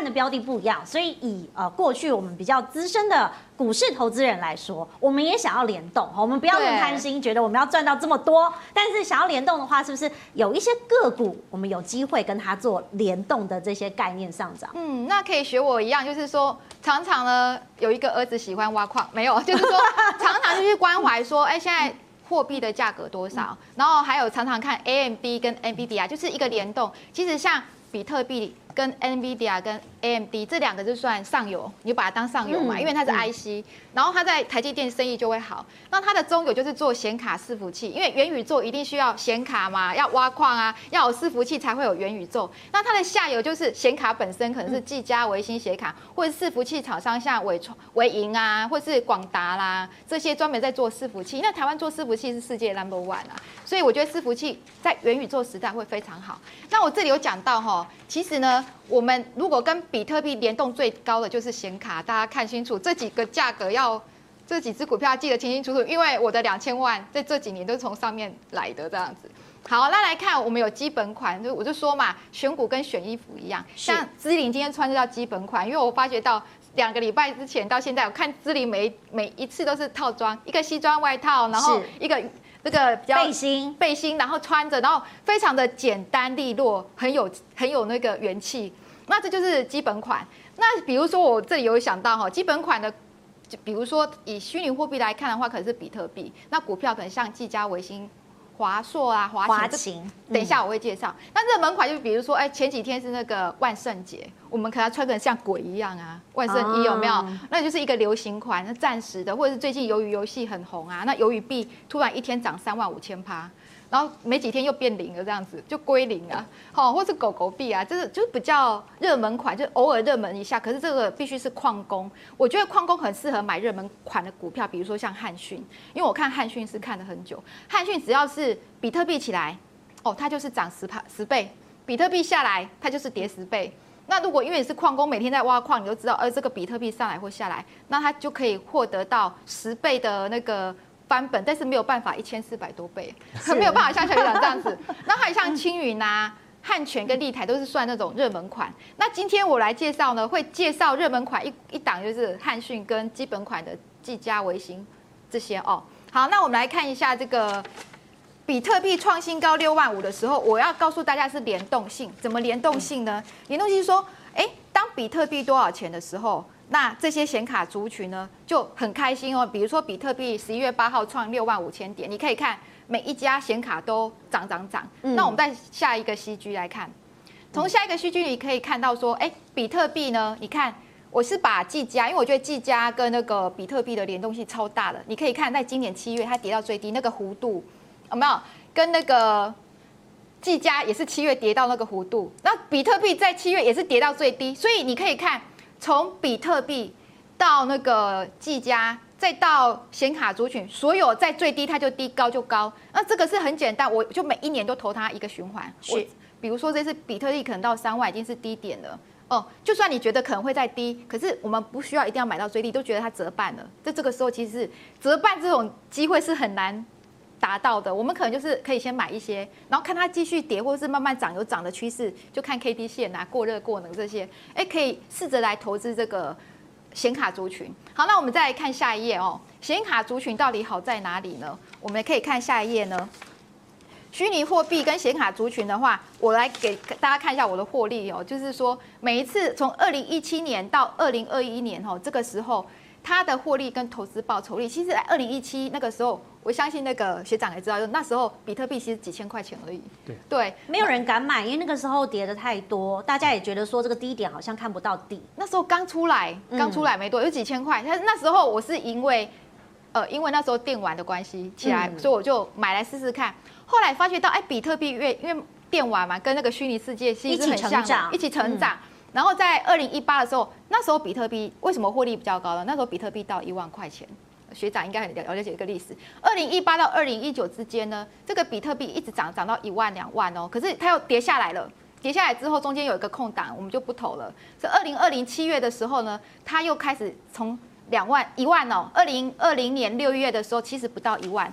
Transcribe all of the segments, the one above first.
看的标的不一样，所以以呃过去我们比较资深的股市投资人来说，我们也想要联动，我们不要那么贪心，觉得我们要赚到这么多，但是想要联动的话，是不是有一些个股我们有机会跟它做联动的这些概念上涨？嗯，那可以学我一样，就是说常常呢有一个儿子喜欢挖矿，没有，就是说常常就去关怀说，哎，现在。货币的价格多少？然后还有常常看 AMD 跟 NVIDIA，就是一个联动。其实像比特币。跟 NVIDIA 跟 AMD 这两个就算上游，你就把它当上游嘛，因为它是 IC，然后它在台积电生意就会好。那它的中游就是做显卡伺服器，因为元宇宙一定需要显卡嘛，要挖矿啊，要有伺服器才会有元宇宙。那它的下游就是显卡本身，可能是技嘉、微星显卡，或者伺服器厂商像伟创、伟盈啊，或是广达啦，这些专门在做伺服器。那台湾做伺服器是世界 number one 啊，所以我觉得伺服器在元宇宙时代会非常好。那我这里有讲到哈，其实呢。我们如果跟比特币联动最高的就是显卡，大家看清楚这几个价格要这几只股票要记得清清楚楚，因为我的两千万在这几年都是从上面来的这样子。好，那来看我们有基本款，就我就说嘛，选股跟选衣服一样，像芝玲今天穿这叫基本款，因为我发觉到两个礼拜之前到现在，我看芝玲每每一次都是套装，一个西装外套，然后一个。这个比较背心，背心，然后穿着，然后非常的简单利落，很有很有那个元气。那这就是基本款。那比如说我这里有想到哈，基本款的，就比如说以虚拟货币来看的话，可能是比特币。那股票可能像技嘉、微星。华硕啊，华擎，等一下我会介绍。那热门款就比如说，哎，前几天是那个万圣节，我们可能穿个像鬼一样啊，万圣衣有没有？那就是一个流行款，那暂时的，或者是最近鱿鱼游戏很红啊，那鱿鱼币突然一天涨三万五千趴。然后没几天又变零了，这样子就归零了，好，或是狗狗币啊，就是就比较热门款，就偶尔热门一下。可是这个必须是矿工，我觉得矿工很适合买热门款的股票，比如说像汉讯，因为我看汉讯是看了很久，汉讯只要是比特币起来，哦，它就是涨十趴十倍；比特币下来，它就是跌十倍。那如果因为你是矿工，每天在挖矿，你就知道，呃，这个比特币上来或下来，那它就可以获得到十倍的那个。翻本，但是没有办法一千四百多倍，没有办法像小队长这样子。那还有像青云啊、汉泉跟立台都是算那种热门款。那今天我来介绍呢，会介绍热门款一一档就是汉讯跟基本款的技嘉、微星这些哦。好，那我们来看一下这个比特币创新高六万五的时候，我要告诉大家是联动性，怎么联动性呢？联动性是说，哎，当比特币多少钱的时候？那这些显卡族群呢就很开心哦，比如说比特币十一月八号创六万五千点，你可以看每一家显卡都涨涨涨。那我们再下一个 CG 来看，从下一个 CG 你可以看到说，哎，比特币呢，你看我是把技嘉，因为我觉得技嘉跟那个比特币的联动性超大的，你可以看在今年七月它跌到最低那个弧度有没有？跟那个技嘉也是七月跌到那个弧度，那比特币在七月也是跌到最低，所以你可以看。从比特币到那个技嘉，再到显卡族群，所有在最低它就低，高就高。那这个是很简单，我就每一年都投它一个循环。是，比如说这次比特币可能到三万已经是低点了哦。就算你觉得可能会再低，可是我们不需要一定要买到最低，都觉得它折半了。在这个时候，其实是折半这种机会是很难达到的，我们可能就是可以先买一些，然后看它继续跌，或者是慢慢涨，有涨的趋势，就看 K D 线啊，过热过冷这些，哎，可以试着来投资这个显卡族群。好，那我们再来看下一页哦，显卡族群到底好在哪里呢？我们可以看下一页呢，虚拟货币跟显卡族群的话，我来给大家看一下我的获利哦，就是说每一次从二零一七年到二零二一年哦，这个时候它的获利跟投资报酬率，其实在二零一七那个时候。我相信那个学长也知道，就那时候比特币其实几千块钱而已。对对，没有人敢买，因为那个时候跌的太多，大家也觉得说这个低点好像看不到底。那时候刚出来，刚出来没多，有几千块。但是那时候我是因为，呃，因为那时候电玩的关系起来，所以我就买来试试看。后来发觉到，哎，比特币越因为电玩嘛，跟那个虚拟世界其实很像，一起成长。一起成长。然后在二零一八的时候，那时候比特币为什么获利比较高呢？那时候比特币到一万块钱。学长应该很了了解一个历史。二零一八到二零一九之间呢，这个比特币一直涨，涨到一万两万哦。可是它又跌下来了，跌下来之后中间有一个空档，我们就不投了。是二零二零七月的时候呢，它又开始从两万一万哦。二零二零年六月的时候，其实不到一万，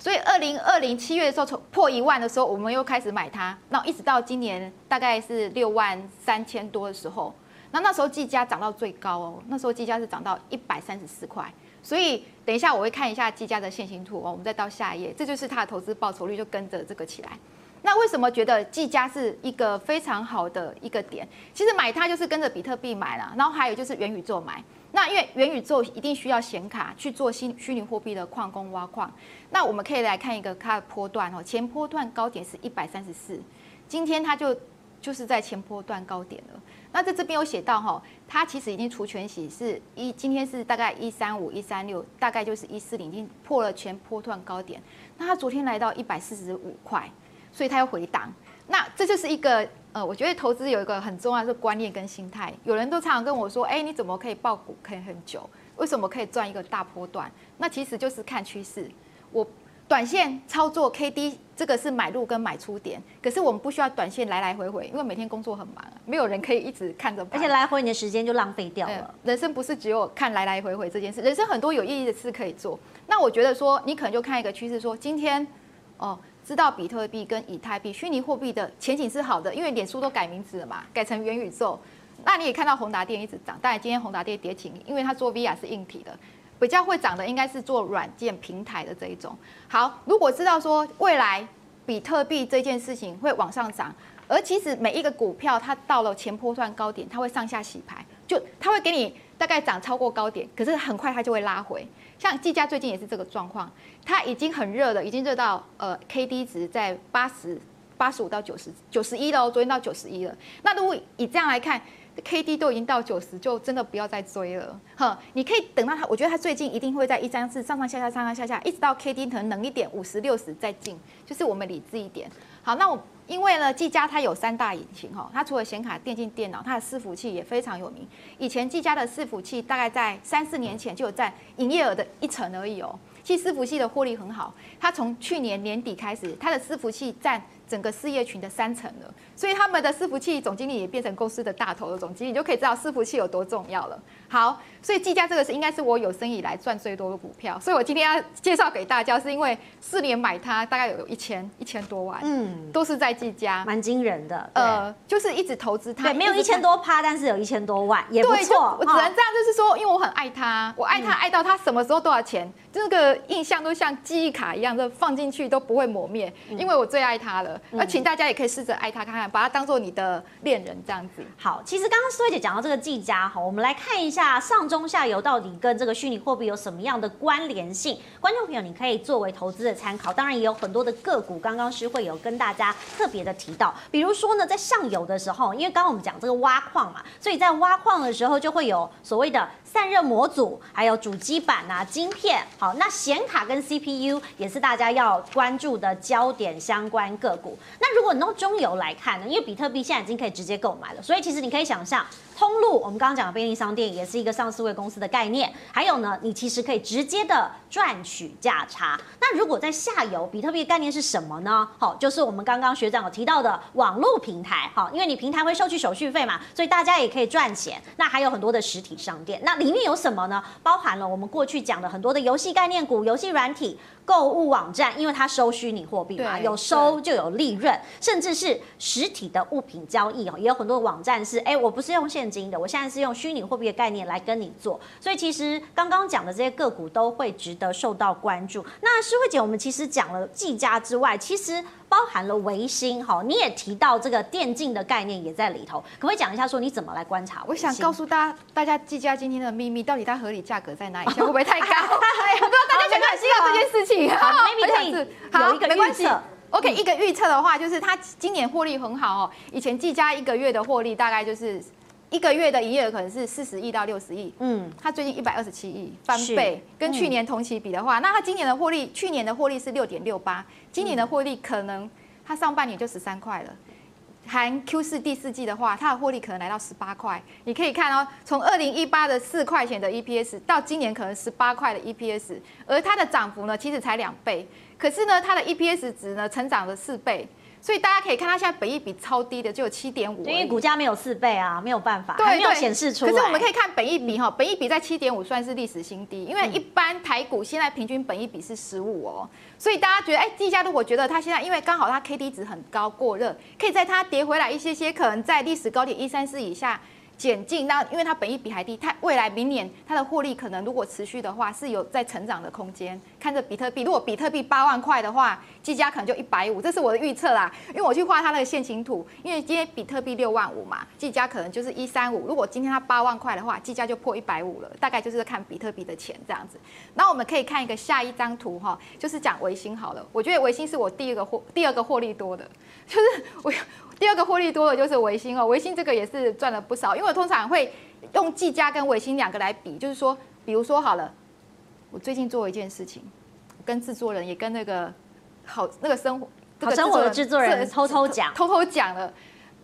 所以二零二零七月的时候从破一万的时候，我们又开始买它。那一直到今年大概是六万三千多的时候。那那时候计价涨到最高哦，那时候计价是涨到一百三十四块。所以等一下我会看一下计价的线形图哦，我们再到下一页，这就是它的投资报酬率就跟着这个起来。那为什么觉得计价是一个非常好的一个点？其实买它就是跟着比特币买了，然后还有就是元宇宙买。那因为元宇宙一定需要显卡去做虚虚拟货币的矿工挖矿。那我们可以来看一个它的波段哦，前波段高点是一百三十四，今天它就就是在前波段高点了。那在这边有写到哈，它其实已经除权息是一，今天是大概一三五一三六，大概就是一四零，已经破了前波段高点。那它昨天来到一百四十五块。所以它要回档，那这就是一个呃，我觉得投资有一个很重要的观念跟心态。有人都常常跟我说，哎，你怎么可以抱股可以很久？为什么可以赚一个大波段？那其实就是看趋势。我短线操作 K D 这个是买入跟买出点，可是我们不需要短线来来回回，因为每天工作很忙，没有人可以一直看着。而且来回你的时间就浪费掉了。人生不是只有看来来回回这件事，人生很多有意义的事可以做。那我觉得说，你可能就看一个趋势，说今天哦。知道比特币跟以太币虚拟货币的前景是好的，因为脸书都改名字了嘛，改成元宇宙。那你也看到宏达电一直涨，当然今天宏达电跌停，因为它做 VR 是硬体的，比较会涨的应该是做软件平台的这一种。好，如果知道说未来比特币这件事情会往上涨，而其实每一个股票它到了前波段高点，它会上下洗牌，就它会给你大概涨超过高点，可是很快它就会拉回。像技嘉最近也是这个状况，它已经很热了，已经热到呃 K D 值在八十八十五到九十九十一了哦，昨天到九十一了。那如果以这样来看，K D 都已经到九十，就真的不要再追了。哼，你可以等到它，我觉得它最近一定会在一张是上上下下上上下下，一直到 K D 可能冷一点五十六十再进，就是我们理智一点。好，那我。因为呢，技嘉它有三大引擎哈，它除了显卡、电竞电脑，它的伺服器也非常有名。以前技嘉的伺服器大概在三四年前就有占营业额的一成而已哦。其实伺服器的获利很好，它从去年年底开始，它的伺服器占整个事业群的三成了。所以他们的伺服器总经理也变成公司的大头的总经理，你就可以知道伺服器有多重要了。好，所以技嘉这个是应该是我有生以来赚最多的股票，所以我今天要介绍给大家，是因为四年买它大概有一千一千多万，嗯，都是在技嘉，蛮惊人的。呃，就是一直投资它，对，没有一千多趴，但是有一千多万，也不错。我只能这样，就是说，因为我很爱它，我爱它爱到它什么时候多少钱，这个印象都像记忆卡一样，就放进去都不会磨灭，因为我最爱它了。而请大家也可以试着爱它看看。把它当做你的恋人这样子。好，其实刚刚思慧姐讲到这个技嘉哈，我们来看一下上中下游到底跟这个虚拟货币有什么样的关联性。观众朋友，你可以作为投资的参考。当然也有很多的个股，刚刚是会有跟大家特别的提到，比如说呢，在上游的时候，因为刚刚我们讲这个挖矿嘛，所以在挖矿的时候就会有所谓的散热模组，还有主机板啊、晶片。好，那显卡跟 CPU 也是大家要关注的焦点相关个股。那如果你用中游来看呢，因为比特币现在已经可以直接购买了，所以其实你可以想象，通路我们刚刚讲的便利商店也是一个上市位公司的概念。还有呢，你其实可以直接的赚取价差。那如果在下游，比特币概念是什么呢？好，就是我们刚刚学长有提到的网络平台。好，因为你平台会收取手续费嘛，所以大家也可以赚钱。那还有很多的实体商店，那里面有什么呢？包含了我们过去讲的很多的游戏概念股、游戏软体。购物网站，因为它收虚拟货币嘛，有收就有利润，甚至是实体的物品交易哦，也有很多网站是，哎，我不是用现金的，我现在是用虚拟货币的概念来跟你做，所以其实刚刚讲的这些个股都会值得受到关注。那诗慧姐，我们其实讲了技嘉之外，其实。包含了维新哈，你也提到这个电竞的概念也在里头，可不可以讲一下说你怎么来观察？我想告诉大家，大家技嘉今天的秘密到底它合理价格在哪里？会不会太高？我不知道大家想不想知道这件事情。好，maybe 可以有一个预测。OK，一个预测的话，就是它今年获利很好哦。以前技嘉一个月的获利大概就是。一个月的营业额可能是四十亿到六十亿，嗯，它最近一百二十七亿翻倍，跟去年同期比的话，那它今年的获利，去年的获利是六点六八，今年的获利可能它上半年就十三块了，含 Q 四第四季的话，它的获利可能来到十八块。你可以看哦，从二零一八的四块钱的 EPS 到今年可能十八块的 EPS，而它的涨幅呢，其实才两倍，可是呢，它的 EPS 值呢，成长了四倍。所以大家可以看，它现在本益比超低的，只有七点五。因为股价没有四倍啊，没有办法，没有显示出来。可是我们可以看本益比哈，本益比在七点五算是历史新低，因为一般台股现在平均本益比是十五哦。所以大家觉得，哎，地价如果觉得它现在因为刚好它 K D 值很高过热，可以在它跌回来一些些，可能在历史高点一三四以下。减进，那因为它本益比还低，它未来明年它的获利可能如果持续的话，是有在成长的空间。看着比特币，如果比特币八万块的话，技嘉可能就一百五，这是我的预测啦。因为我去画它那个线形图，因为今天比特币六万五嘛，技嘉可能就是一三五。如果今天它八万块的话，技嘉就破一百五了，大概就是看比特币的钱这样子。那我们可以看一个下一张图哈，就是讲微星好了。我觉得微星是我第一个获第二个获利多的，就是我。获利多的就是维星哦，维星这个也是赚了不少，因为我通常会用技嘉跟维星两个来比，就是说，比如说好了，我最近做了一件事情，跟制作人也跟那个好那个生活好生活的制作人偷偷讲，偷偷讲了。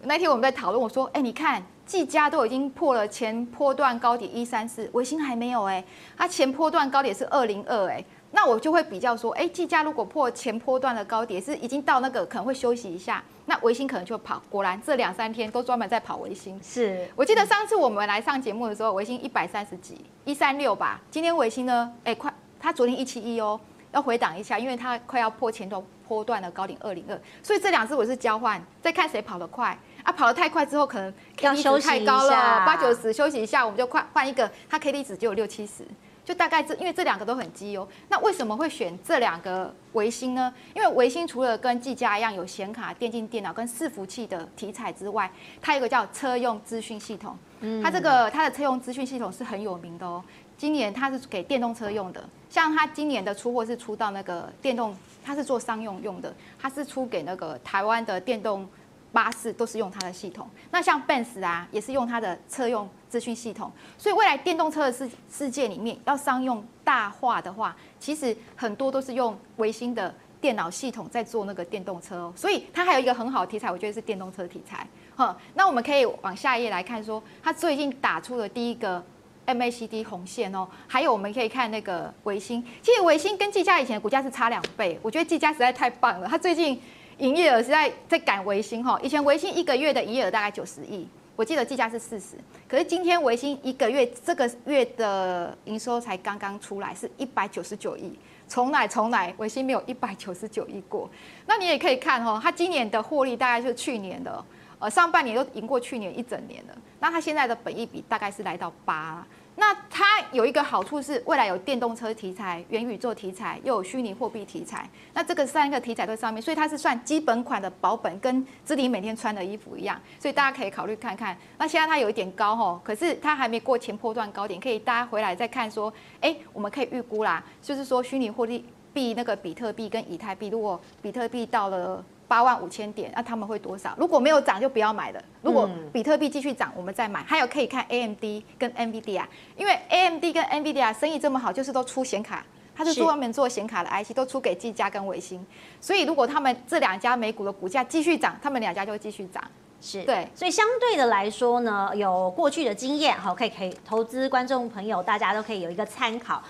那天我们在讨论，我说，哎，你看技嘉都已经破了前波段高点一三四，维星还没有哎，它前波段高点是二零二哎。那我就会比较说，哎，技嘉如果破前波段的高点，是已经到那个可能会休息一下，那维新可能就跑。果然这两三天都专门在跑维新。是我记得上次我们来上节目的时候，维新一百三十几，一三六吧。今天维新呢，哎，快，它昨天一七一哦，要回档一下，因为它快要破前头波段的高点二零二，所以这两只我是交换，再看谁跑得快啊。跑得太快之后，可能 K D 值太高了，八九十休息一下，我们就快换一个，它 K D 值就有六七十。就大概这，因为这两个都很绩优。那为什么会选这两个维新呢？因为维新除了跟技嘉一样有显卡、电竞电脑跟伺服器的题材之外，它有一个叫车用资讯系统。嗯，它这个它的车用资讯系统是很有名的哦。今年它是给电动车用的，像它今年的出货是出到那个电动，它是做商用用的，它是出给那个台湾的电动。巴士都是用它的系统，那像 Benz 啊，也是用它的车用资讯系统。所以未来电动车的世世界里面，要商用大化的话，其实很多都是用微星的电脑系统在做那个电动车哦。所以它还有一个很好的题材，我觉得是电动车题材。哈，那我们可以往下一页来看，说它最近打出了第一个 MACD 红线哦。还有我们可以看那个微星，其实微星跟技嘉以前的股价是差两倍，我觉得技嘉实在太棒了，它最近。营业额是在在赶维新哈，以前维新一个月的营业额大概九十亿，我记得计价是四十，可是今天维新一个月这个月的营收才刚刚出来，是一百九十九亿，从来从来维新没有一百九十九亿过。那你也可以看哈，它今年的获利大概就是去年的，呃上半年都赢过去年一整年了，那它现在的本益比大概是来到八。那它有一个好处是，未来有电动车题材、元宇宙题材，又有虚拟货币题材。那这个三个题材在上面，所以它是算基本款的保本，跟姿麟每天穿的衣服一样。所以大家可以考虑看看。那现在它有一点高吼，可是它还没过前波段高点，可以大家回来再看说，哎，我们可以预估啦，就是说虚拟货币那个比特币跟以太币，如果比特币到了。八万五千点，那他们会多少？如果没有涨就不要买了。如果比特币继续涨，我们再买。还有可以看 AMD 跟 NVIDIA，因为 AMD 跟 NVIDIA 生意这么好，就是都出显卡，它是专门做显卡的 IC，都出给技嘉跟微星。所以如果他们这两家美股的股价继续涨，他们两家就会继续涨。是对，所以相对的来说呢，有过去的经验，好，可以可以投资观众朋友，大家都可以有一个参考。